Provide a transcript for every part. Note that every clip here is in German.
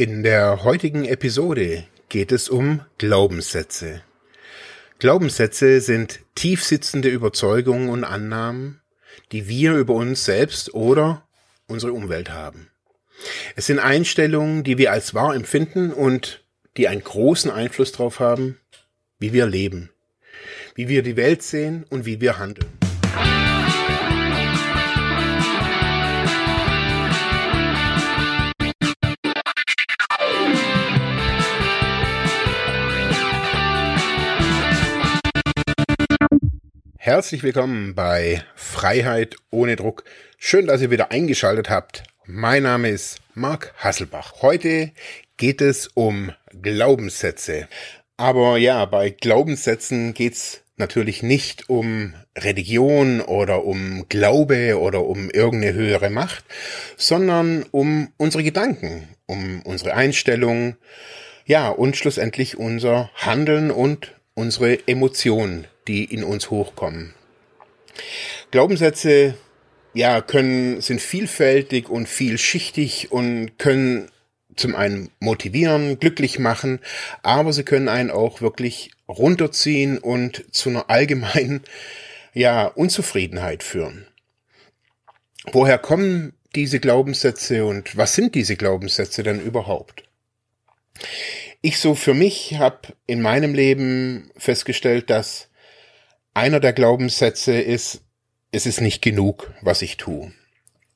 In der heutigen Episode geht es um Glaubenssätze. Glaubenssätze sind tiefsitzende Überzeugungen und Annahmen, die wir über uns selbst oder unsere Umwelt haben. Es sind Einstellungen, die wir als wahr empfinden und die einen großen Einfluss darauf haben, wie wir leben, wie wir die Welt sehen und wie wir handeln. Herzlich willkommen bei Freiheit ohne Druck. Schön, dass ihr wieder eingeschaltet habt. Mein Name ist Marc Hasselbach. Heute geht es um Glaubenssätze. Aber ja, bei Glaubenssätzen geht's natürlich nicht um Religion oder um Glaube oder um irgendeine höhere Macht, sondern um unsere Gedanken, um unsere Einstellung, ja, und schlussendlich unser Handeln und unsere Emotionen, die in uns hochkommen. Glaubenssätze, ja, können, sind vielfältig und vielschichtig und können zum einen motivieren, glücklich machen, aber sie können einen auch wirklich runterziehen und zu einer allgemeinen, ja, Unzufriedenheit führen. Woher kommen diese Glaubenssätze und was sind diese Glaubenssätze denn überhaupt? Ich so für mich habe in meinem Leben festgestellt, dass einer der Glaubenssätze ist, es ist nicht genug, was ich tue.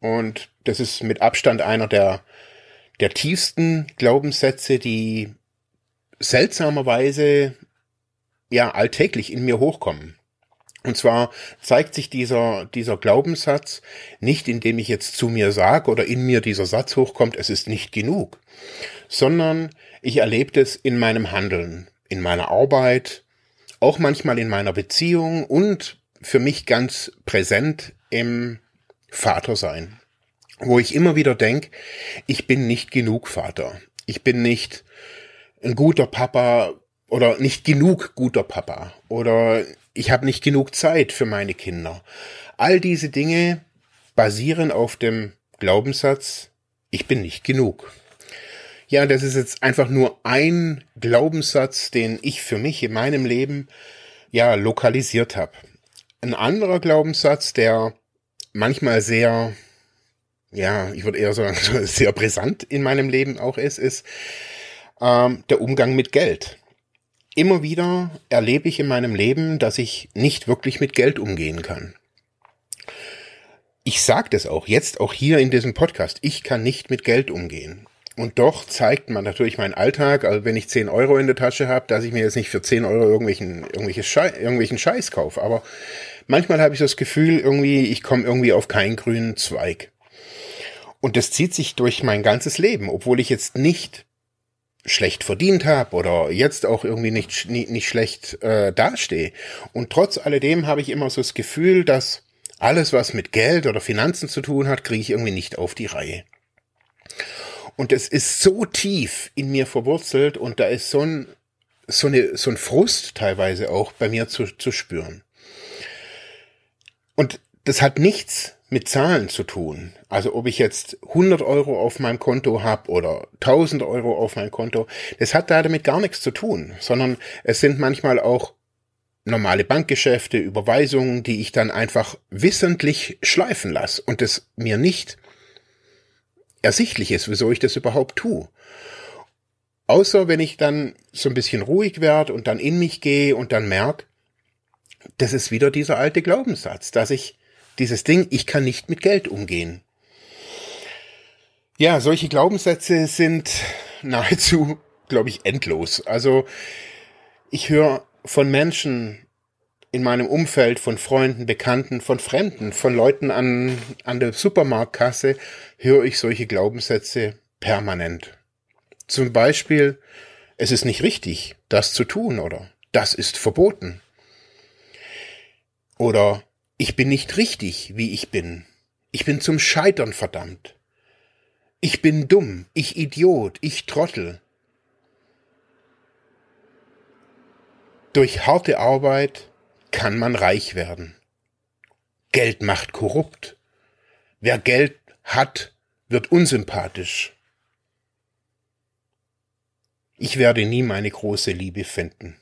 Und das ist mit Abstand einer der, der tiefsten Glaubenssätze, die seltsamerweise ja alltäglich in mir hochkommen. Und zwar zeigt sich dieser, dieser Glaubenssatz nicht, indem ich jetzt zu mir sage oder in mir dieser Satz hochkommt, es ist nicht genug, sondern ich erlebe es in meinem Handeln, in meiner Arbeit, auch manchmal in meiner Beziehung und für mich ganz präsent im Vatersein, wo ich immer wieder denke, ich bin nicht genug Vater. Ich bin nicht ein guter Papa oder nicht genug guter Papa oder ich habe nicht genug Zeit für meine Kinder. All diese Dinge basieren auf dem Glaubenssatz, ich bin nicht genug. Ja, das ist jetzt einfach nur ein Glaubenssatz, den ich für mich in meinem Leben ja lokalisiert habe. Ein anderer Glaubenssatz, der manchmal sehr, ja, ich würde eher sagen, sehr brisant in meinem Leben auch ist, ist ähm, der Umgang mit Geld. Immer wieder erlebe ich in meinem Leben, dass ich nicht wirklich mit Geld umgehen kann. Ich sage das auch jetzt, auch hier in diesem Podcast. Ich kann nicht mit Geld umgehen. Und doch zeigt man natürlich meinen Alltag, also wenn ich 10 Euro in der Tasche habe, dass ich mir jetzt nicht für 10 Euro irgendwelchen, irgendwelche Schei irgendwelchen Scheiß kaufe. Aber manchmal habe ich das Gefühl, irgendwie, ich komme irgendwie auf keinen grünen Zweig. Und das zieht sich durch mein ganzes Leben, obwohl ich jetzt nicht schlecht verdient habe oder jetzt auch irgendwie nicht, nicht, nicht schlecht äh, dastehe. Und trotz alledem habe ich immer so das Gefühl, dass alles, was mit Geld oder Finanzen zu tun hat, kriege ich irgendwie nicht auf die Reihe. Und es ist so tief in mir verwurzelt und da ist so ein, so, eine, so ein Frust teilweise auch bei mir zu, zu spüren. Und das hat nichts mit Zahlen zu tun. Also ob ich jetzt 100 Euro auf meinem Konto habe oder 1000 Euro auf meinem Konto, das hat da damit gar nichts zu tun, sondern es sind manchmal auch normale Bankgeschäfte, Überweisungen, die ich dann einfach wissentlich schleifen lasse und es mir nicht ersichtlich ist, wieso ich das überhaupt tue. Außer wenn ich dann so ein bisschen ruhig werde und dann in mich gehe und dann merke, das ist wieder dieser alte Glaubenssatz, dass ich dieses Ding, ich kann nicht mit Geld umgehen. Ja, solche Glaubenssätze sind nahezu, glaube ich, endlos. Also ich höre von Menschen, in meinem Umfeld von Freunden, Bekannten, von Fremden, von Leuten an, an der Supermarktkasse höre ich solche Glaubenssätze permanent. Zum Beispiel, es ist nicht richtig, das zu tun oder das ist verboten. Oder ich bin nicht richtig, wie ich bin. Ich bin zum Scheitern verdammt. Ich bin dumm, ich Idiot, ich Trottel. Durch harte Arbeit kann man reich werden. Geld macht korrupt. Wer Geld hat, wird unsympathisch. Ich werde nie meine große Liebe finden.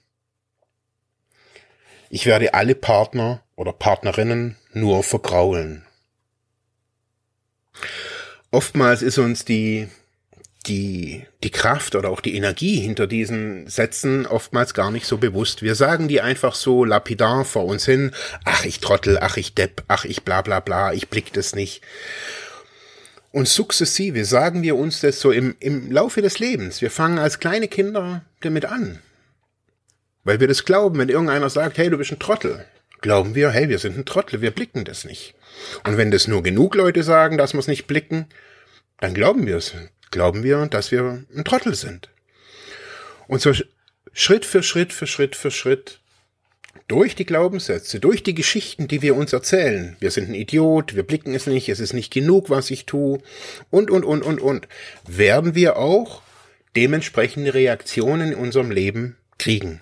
Ich werde alle Partner oder Partnerinnen nur vergraulen. Oftmals ist uns die die, die Kraft oder auch die Energie hinter diesen Sätzen oftmals gar nicht so bewusst. Wir sagen die einfach so lapidar vor uns hin. Ach, ich Trottel, ach, ich Depp, ach, ich bla bla bla, ich blick das nicht. Und sukzessive sagen wir uns das so im, im Laufe des Lebens. Wir fangen als kleine Kinder damit an. Weil wir das glauben, wenn irgendeiner sagt, hey, du bist ein Trottel, glauben wir, hey, wir sind ein Trottel, wir blicken das nicht. Und wenn das nur genug Leute sagen, dass wir es nicht blicken, dann glauben wir es glauben wir, dass wir ein Trottel sind. Und so Schritt für Schritt für Schritt für Schritt durch die Glaubenssätze, durch die Geschichten, die wir uns erzählen. Wir sind ein Idiot, wir blicken es nicht, es ist nicht genug, was ich tue und, und, und, und, und, werden wir auch dementsprechende Reaktionen in unserem Leben kriegen.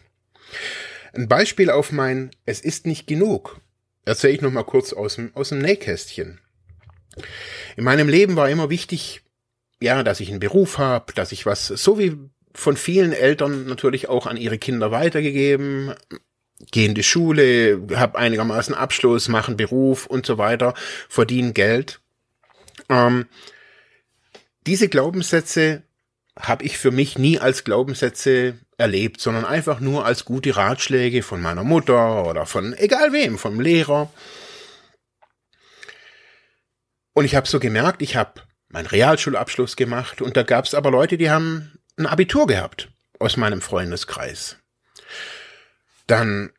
Ein Beispiel auf mein Es ist nicht genug erzähle ich noch mal kurz aus dem, aus dem Nähkästchen. In meinem Leben war immer wichtig, ja, dass ich einen Beruf habe, dass ich was, so wie von vielen Eltern natürlich auch an ihre Kinder weitergegeben, gehen in die Schule, habe einigermaßen Abschluss, machen Beruf und so weiter, verdienen Geld. Ähm, diese Glaubenssätze habe ich für mich nie als Glaubenssätze erlebt, sondern einfach nur als gute Ratschläge von meiner Mutter oder von egal wem, vom Lehrer. Und ich habe so gemerkt, ich habe meinen Realschulabschluss gemacht und da gab es aber Leute, die haben ein Abitur gehabt aus meinem Freundeskreis. Dann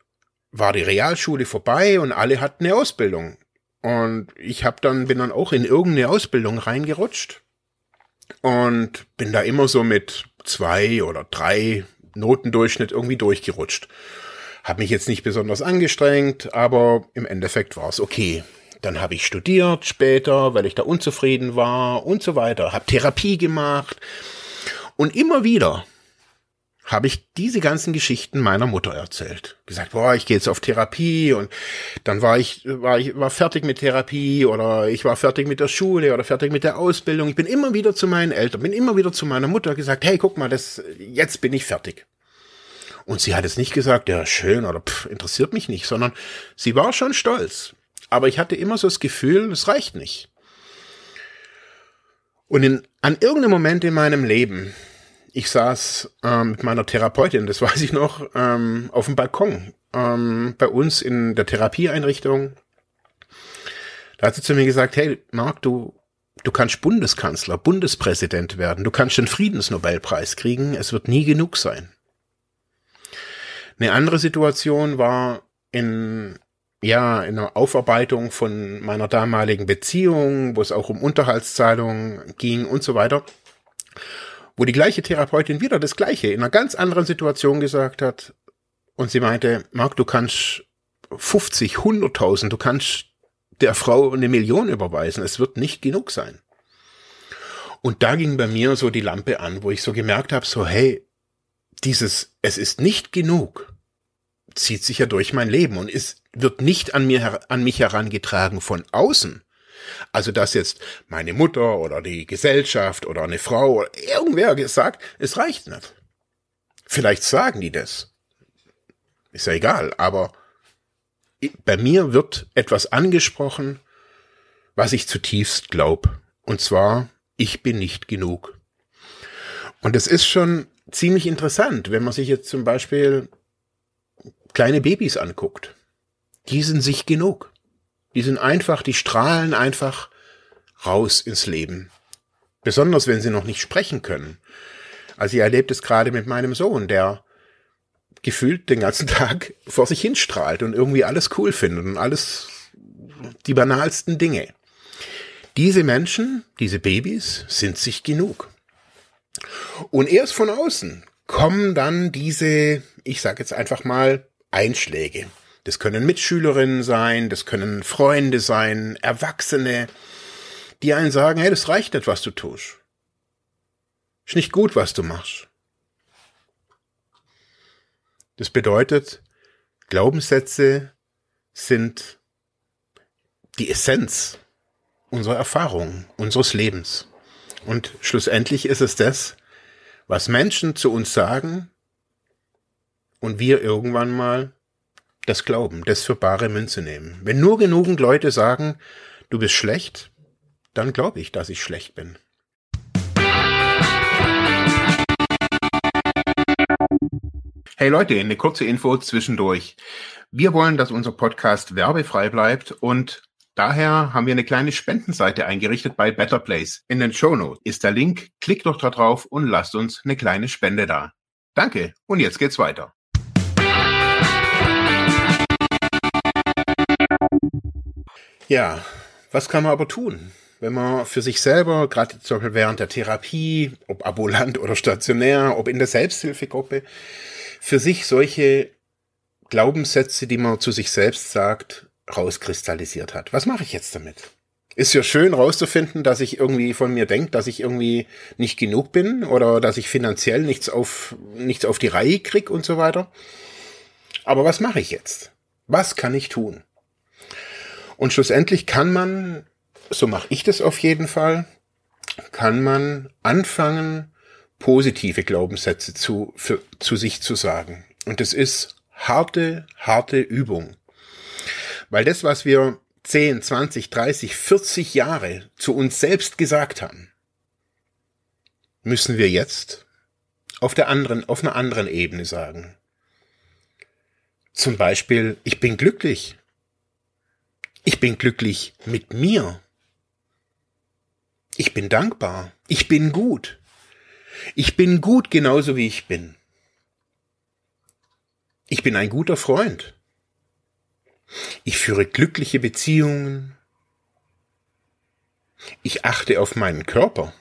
war die Realschule vorbei und alle hatten eine Ausbildung. Und ich hab dann bin dann auch in irgendeine Ausbildung reingerutscht und bin da immer so mit zwei oder drei Notendurchschnitt irgendwie durchgerutscht. Hab mich jetzt nicht besonders angestrengt, aber im Endeffekt war es okay. Dann habe ich studiert später, weil ich da unzufrieden war und so weiter. Habe Therapie gemacht. Und immer wieder habe ich diese ganzen Geschichten meiner Mutter erzählt. Gesagt, boah, ich gehe jetzt auf Therapie und dann war ich, war ich, war fertig mit Therapie oder ich war fertig mit der Schule oder fertig mit der Ausbildung. Ich bin immer wieder zu meinen Eltern, bin immer wieder zu meiner Mutter gesagt, hey, guck mal, das, jetzt bin ich fertig. Und sie hat es nicht gesagt, ja, schön oder pff, interessiert mich nicht, sondern sie war schon stolz aber ich hatte immer so das Gefühl, es reicht nicht. Und in, an irgendeinem Moment in meinem Leben, ich saß ähm, mit meiner Therapeutin, das weiß ich noch, ähm, auf dem Balkon ähm, bei uns in der Therapieeinrichtung. Da hat sie zu mir gesagt, hey, Marc, du, du kannst Bundeskanzler, Bundespräsident werden, du kannst den Friedensnobelpreis kriegen, es wird nie genug sein. Eine andere Situation war in ja, in der Aufarbeitung von meiner damaligen Beziehung, wo es auch um Unterhaltszahlungen ging und so weiter, wo die gleiche Therapeutin wieder das Gleiche in einer ganz anderen Situation gesagt hat. Und sie meinte, Marc, du kannst 50, 100.000, du kannst der Frau eine Million überweisen, es wird nicht genug sein. Und da ging bei mir so die Lampe an, wo ich so gemerkt habe, so hey, dieses, es ist nicht genug, zieht sich ja durch mein Leben und ist, wird nicht an mir, an mich herangetragen von außen. Also, dass jetzt meine Mutter oder die Gesellschaft oder eine Frau oder irgendwer gesagt, es reicht nicht. Vielleicht sagen die das. Ist ja egal, aber bei mir wird etwas angesprochen, was ich zutiefst glaub. Und zwar, ich bin nicht genug. Und es ist schon ziemlich interessant, wenn man sich jetzt zum Beispiel kleine Babys anguckt, die sind sich genug. Die sind einfach, die strahlen einfach raus ins Leben. Besonders wenn sie noch nicht sprechen können. Also ich erlebe es gerade mit meinem Sohn, der gefühlt den ganzen Tag vor sich hinstrahlt und irgendwie alles cool findet und alles die banalsten Dinge. Diese Menschen, diese Babys, sind sich genug. Und erst von außen kommen dann diese, ich sage jetzt einfach mal, Einschläge. Das können Mitschülerinnen sein, das können Freunde sein, Erwachsene, die einen sagen, hey, das reicht nicht, was du tust. Ist nicht gut, was du machst. Das bedeutet, Glaubenssätze sind die Essenz unserer Erfahrung, unseres Lebens. Und schlussendlich ist es das, was Menschen zu uns sagen und wir irgendwann mal das glauben, das für bare Münze nehmen. Wenn nur genügend Leute sagen, du bist schlecht, dann glaube ich, dass ich schlecht bin. Hey Leute, eine kurze Info zwischendurch. Wir wollen, dass unser Podcast werbefrei bleibt und daher haben wir eine kleine Spendenseite eingerichtet bei Better Place. In den Show Notes ist der Link. Klickt doch da drauf und lasst uns eine kleine Spende da. Danke und jetzt geht's weiter. Ja, was kann man aber tun? Wenn man für sich selber, gerade zum Beispiel während der Therapie, ob ambulant oder stationär, ob in der Selbsthilfegruppe, für sich solche Glaubenssätze, die man zu sich selbst sagt, rauskristallisiert hat. Was mache ich jetzt damit? Ist ja schön rauszufinden, dass ich irgendwie von mir denke, dass ich irgendwie nicht genug bin oder dass ich finanziell nichts auf, nichts auf die Reihe krieg und so weiter. Aber was mache ich jetzt? Was kann ich tun? Und schlussendlich kann man, so mache ich das auf jeden Fall, kann man anfangen, positive Glaubenssätze zu, für, zu sich zu sagen. Und das ist harte, harte Übung. Weil das, was wir 10, 20, 30, 40 Jahre zu uns selbst gesagt haben, müssen wir jetzt auf der anderen, auf einer anderen Ebene sagen. Zum Beispiel, ich bin glücklich. Ich bin glücklich mit mir. Ich bin dankbar. Ich bin gut. Ich bin gut genauso wie ich bin. Ich bin ein guter Freund. Ich führe glückliche Beziehungen. Ich achte auf meinen Körper.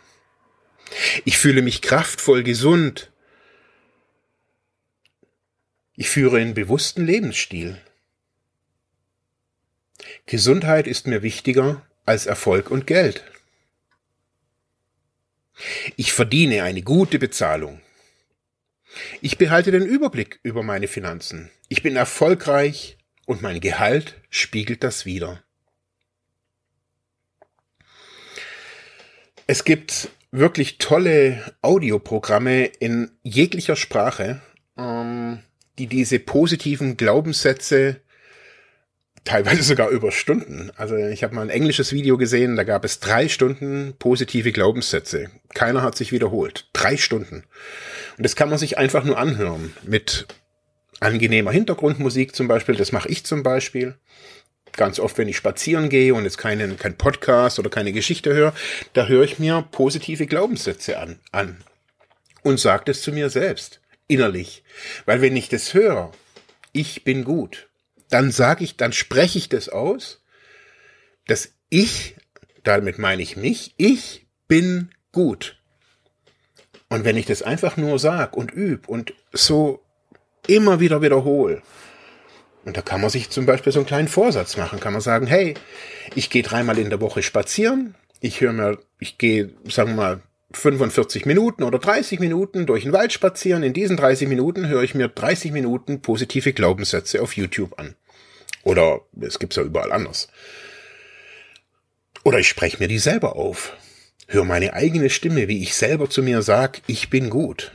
Ich fühle mich kraftvoll gesund. Ich führe einen bewussten Lebensstil. Gesundheit ist mir wichtiger als Erfolg und Geld. Ich verdiene eine gute Bezahlung. Ich behalte den Überblick über meine Finanzen. Ich bin erfolgreich und mein Gehalt spiegelt das wider. Es gibt wirklich tolle Audioprogramme in jeglicher Sprache, ähm, die diese positiven Glaubenssätze teilweise sogar über Stunden. Also ich habe mal ein englisches Video gesehen, da gab es drei Stunden positive Glaubenssätze. Keiner hat sich wiederholt. Drei Stunden. Und das kann man sich einfach nur anhören. Mit angenehmer Hintergrundmusik zum Beispiel. Das mache ich zum Beispiel. Ganz oft, wenn ich spazieren gehe und jetzt keinen, kein Podcast oder keine Geschichte höre, da höre ich mir positive Glaubenssätze an, an. Und sage das zu mir selbst. Innerlich. Weil wenn ich das höre, ich bin gut dann sage ich, dann spreche ich das aus, dass ich, damit meine ich mich, ich bin gut. Und wenn ich das einfach nur sag und üb und so immer wieder wiederhole, und da kann man sich zum Beispiel so einen kleinen Vorsatz machen, kann man sagen, hey, ich gehe dreimal in der Woche spazieren, ich höre mir, ich gehe, sagen wir mal, 45 Minuten oder 30 Minuten durch den Wald spazieren. In diesen 30 Minuten höre ich mir 30 Minuten positive Glaubenssätze auf YouTube an. Oder es gibt's ja überall anders. Oder ich spreche mir die selber auf. Hör meine eigene Stimme, wie ich selber zu mir sag, ich bin gut.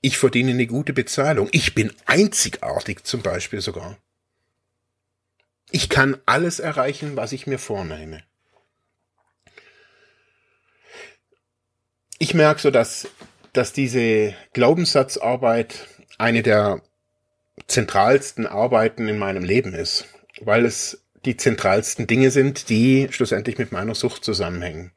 Ich verdiene eine gute Bezahlung. Ich bin einzigartig zum Beispiel sogar. Ich kann alles erreichen, was ich mir vornehme. Ich merke so, dass, dass diese Glaubenssatzarbeit eine der zentralsten Arbeiten in meinem Leben ist, weil es die zentralsten Dinge sind, die schlussendlich mit meiner Sucht zusammenhängen.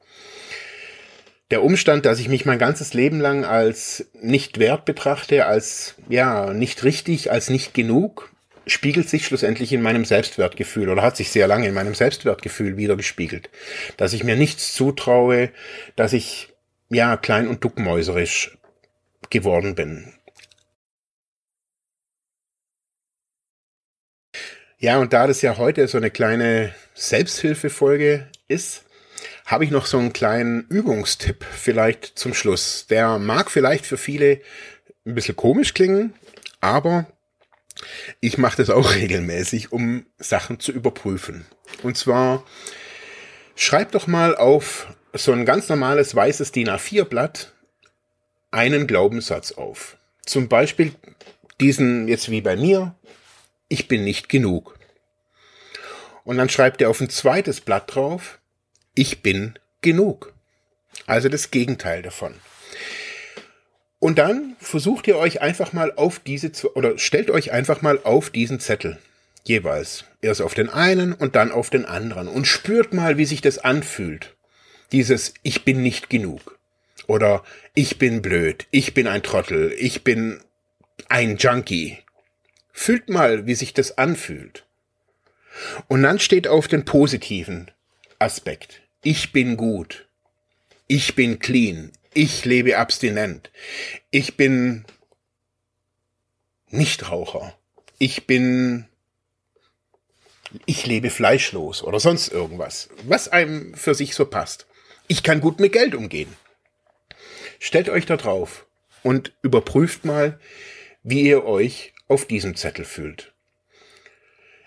Der Umstand, dass ich mich mein ganzes Leben lang als nicht wert betrachte, als ja, nicht richtig, als nicht genug, spiegelt sich schlussendlich in meinem Selbstwertgefühl oder hat sich sehr lange in meinem Selbstwertgefühl wieder gespiegelt. Dass ich mir nichts zutraue, dass ich ja klein und duckmäuserisch geworden bin. Ja, und da das ja heute so eine kleine Selbsthilfefolge ist, habe ich noch so einen kleinen Übungstipp vielleicht zum Schluss. Der mag vielleicht für viele ein bisschen komisch klingen, aber ich mache das auch regelmäßig, um Sachen zu überprüfen. Und zwar schreib doch mal auf so ein ganz normales weißes DIN A4-Blatt einen Glaubenssatz auf. Zum Beispiel diesen jetzt wie bei mir, ich bin nicht genug. Und dann schreibt er auf ein zweites Blatt drauf, ich bin genug. Also das Gegenteil davon. Und dann versucht ihr euch einfach mal auf diese, oder stellt euch einfach mal auf diesen Zettel. Jeweils. Erst auf den einen und dann auf den anderen. Und spürt mal, wie sich das anfühlt. Dieses Ich bin nicht genug. Oder ich bin blöd. Ich bin ein Trottel. Ich bin ein Junkie. Fühlt mal, wie sich das anfühlt. Und dann steht auf den positiven Aspekt. Ich bin gut. Ich bin clean. Ich lebe abstinent. Ich bin Nichtraucher. Ich bin ich lebe fleischlos oder sonst irgendwas, was einem für sich so passt. Ich kann gut mit Geld umgehen. Stellt euch da drauf und überprüft mal, wie ihr euch auf diesem Zettel fühlt.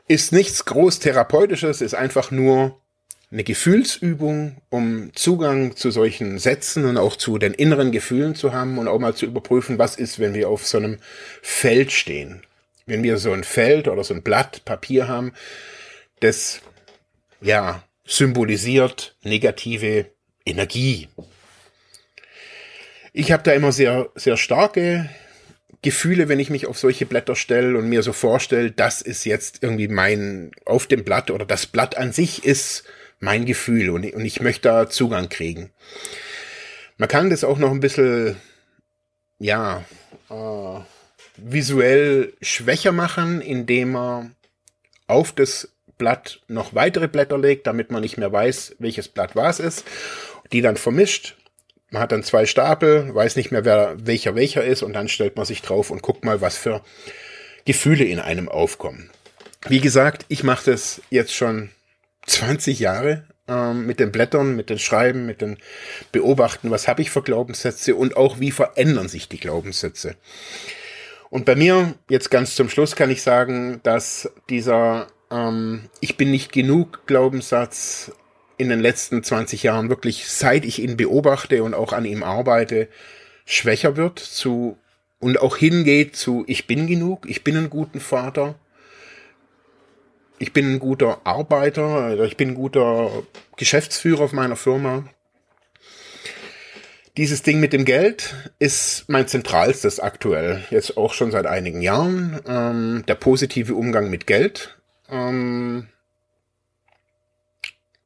Ist nichts groß therapeutisches, ist einfach nur eine Gefühlsübung, um Zugang zu solchen Sätzen und auch zu den inneren Gefühlen zu haben und auch mal zu überprüfen, was ist, wenn wir auf so einem Feld stehen. Wenn wir so ein Feld oder so ein Blatt Papier haben, das ja symbolisiert negative Energie. Ich habe da immer sehr sehr starke Gefühle, wenn ich mich auf solche Blätter stelle und mir so vorstelle, das ist jetzt irgendwie mein auf dem Blatt oder das Blatt an sich ist mein Gefühl und, und ich möchte da Zugang kriegen. Man kann das auch noch ein bisschen, ja, äh, visuell schwächer machen, indem man auf das Blatt noch weitere Blätter legt, damit man nicht mehr weiß, welches Blatt was ist, die dann vermischt man hat dann zwei Stapel, weiß nicht mehr, wer welcher welcher ist und dann stellt man sich drauf und guckt mal, was für Gefühle in einem aufkommen. Wie gesagt, ich mache das jetzt schon 20 Jahre ähm, mit den Blättern, mit den Schreiben, mit den Beobachten, was habe ich für Glaubenssätze und auch wie verändern sich die Glaubenssätze. Und bei mir, jetzt ganz zum Schluss, kann ich sagen, dass dieser ähm, Ich bin nicht genug Glaubenssatz in den letzten 20 Jahren wirklich, seit ich ihn beobachte und auch an ihm arbeite, schwächer wird zu und auch hingeht zu ich bin genug, ich bin ein guter Vater, ich bin ein guter Arbeiter, ich bin ein guter Geschäftsführer auf meiner Firma. Dieses Ding mit dem Geld ist mein zentralstes aktuell, jetzt auch schon seit einigen Jahren. Ähm, der positive Umgang mit Geld. Ähm,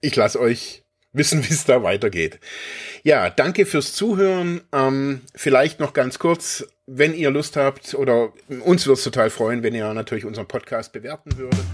ich lasse euch wissen, wie es da weitergeht. Ja, danke fürs Zuhören. Ähm, vielleicht noch ganz kurz, wenn ihr Lust habt, oder uns würde es total freuen, wenn ihr natürlich unseren Podcast bewerten würdet.